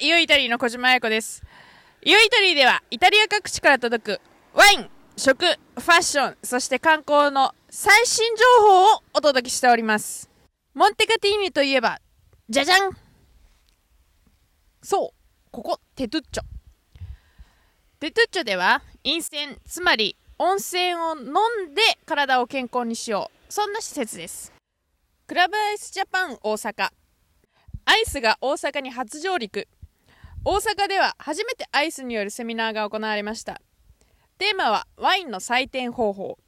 イオイタリーの小島彩子です。イオイタリーでは、イタリア各地から届くワイン、食、ファッション、そして観光の最新情報をお届けしております。モンテカティーニといえば、じゃじゃんそう、ここ、テトゥッチョ。テトゥッチョでは、陰泉、つまり温泉を飲んで体を健康にしよう。そんな施設です。クラブアイスジャパン大阪。アイスが大阪に初上陸大阪では初めてアイスによるセミナーが行われました。テーマはワインの採点方法。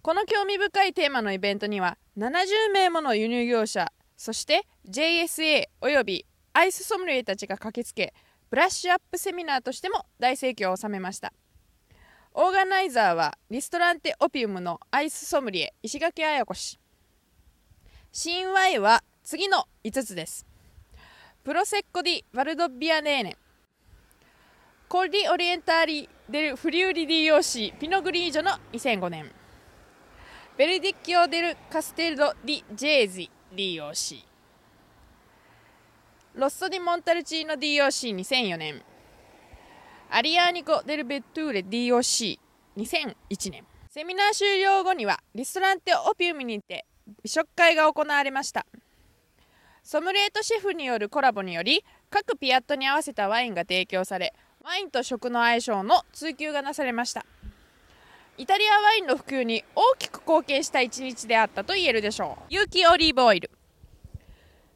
この興味深いテーマのイベントには70名もの輸入業者そして JSA およびアイスソムリエたちが駆けつけブラッシュアップセミナーとしても大盛況を収めました。オーガナイザーはリストランテオピウムのアイスソムリエ石垣彩子氏。試飲ワインは次の5つです。プロセッコ・ディ・バルドビアネーネコルディ・オリエンターリ・デル・フリューリ・ディ・ヨーシ・ピノグリージョの2005年ベルディッキオ・デル・カステルド・ディ・ジェージ・ディ・ヨーシロッソ・ディ・モンタルチーノ・ディ・ヨーシー2004年アリアーニコ・デル・ベットゥーレ・ディ・ヨーシー2001年セミナー終了後にはリストランテ・オピウムにて美食会が行われましたソムリエとシェフによるコラボにより各ピアットに合わせたワインが提供されワインと食の相性の追求がなされました。イタリアワインの普及に大きく貢献した一日であったと言えるでしょう。有機オリーブオイル。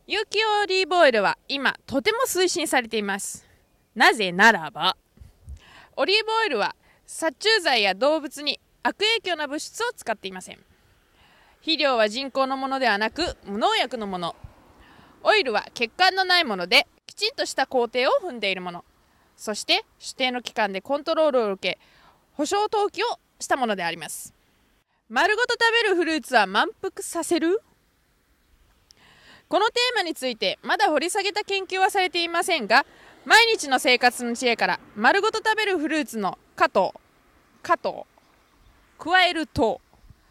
有機オリーブオイルは今とても推進されています。なぜならばオリーブオイルは殺虫剤や動物に悪影響な物質を使っていません。肥料は人工のものではなく無農薬のものオイルは血管のないものできちんとした工程を踏んでいるもの。そして指定の期間でコントロールを受け保証登記をしたものであります。丸ごと食べるフルーツは満腹させる？このテーマについてまだ掘り下げた研究はされていませんが毎日の生活の知恵から丸ごと食べるフルーツの加糖加糖加える糖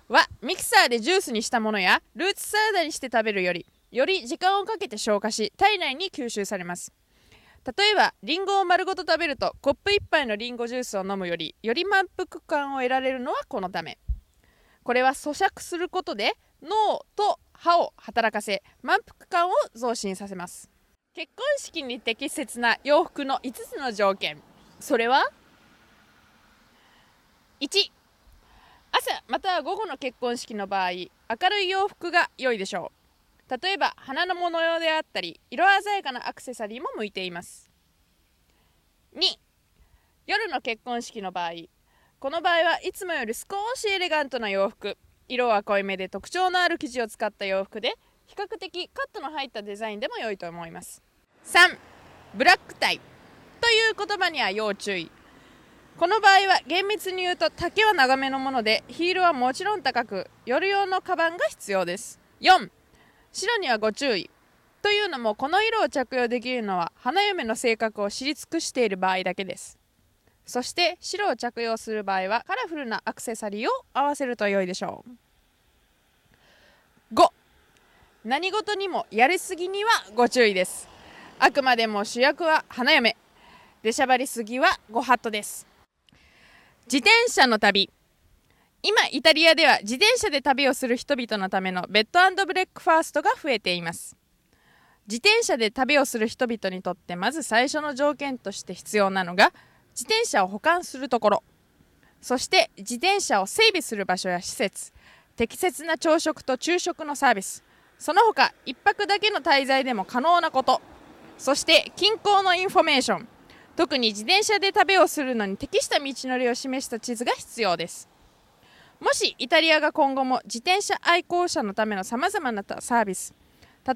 はミキサーでジュースにしたものやルーツサラダにして食べるよりより時間をかけて消化し体内に吸収されます。例えばリンゴを丸ごと食べるとコップ1杯のリンゴジュースを飲むよりより満腹感を得られるのはこのためこれは咀嚼することで脳と歯を働かせ満腹感を増進させます。結婚式に適切な洋服の5つの条件。それは？1朝または午後の結婚式の場合明るい洋服が良いでしょう。例えば花の模様であったり色鮮やかなアクセサリーも向いています。2夜の結婚式の場合この場合はいつもより少しエレガントな洋服色は濃いめで特徴のある生地を使った洋服で比較的カットの入ったデザインでも良いと思います。3ブラックタイという言葉には要注意。この場合は厳密に言うと丈は長めのものでヒールはもちろん高く夜用のカバンが必要です。4白にはご注意。というのもこの色を着用できるのは花嫁の性格を知り尽くしている場合だけです。そして白を着用する場合はカラフルなアクセサリーを合わせると良いでしょう。5何事にもやりすぎにはご注意です。あくまでも主役は花嫁。出しゃばりすぎはご法度です。自転車の旅。今イタリアでは自転車で旅をする人々のためのベッドブレックファーストが増えています。自転車で旅をする人々にとってまず最初の条件として必要なのが自転車を保管するところ。そして自転車を整備する場所や施設。適切な朝食と昼食のサービス。その他1泊だけの滞在でも可能なこと。そして近郊のインフォメーション。特に自転車で旅をするのに適した道のりを示した地図が必要です。もしイタリアが今後も自転車愛好者のためのさまざまなサービス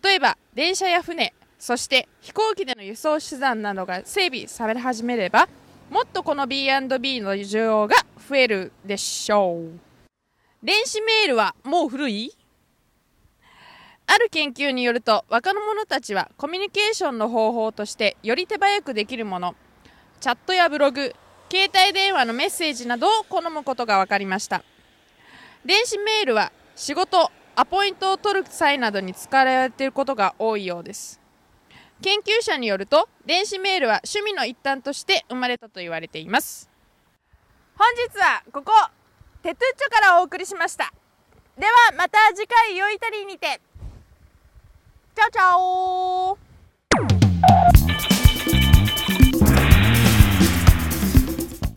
例えば電車や船そして飛行機での輸送手段などが整備され始めればもっとこの B&B の需要が増えるでしょう。電子メールはもう古い？ある研究によると若者たちはコミュニケーションの方法としてより手早くできるものチャットやブログ携帯電話のメッセージなどを好むことが分かりました。電子メールは仕事アポイントを取る際などに使われていることが多いようです。研究者によると電子メールは趣味の一端として生まれたと言われています。本日はここテトゥッチョからお送りしました。ではまた次回よいたりにて。チャオチャオ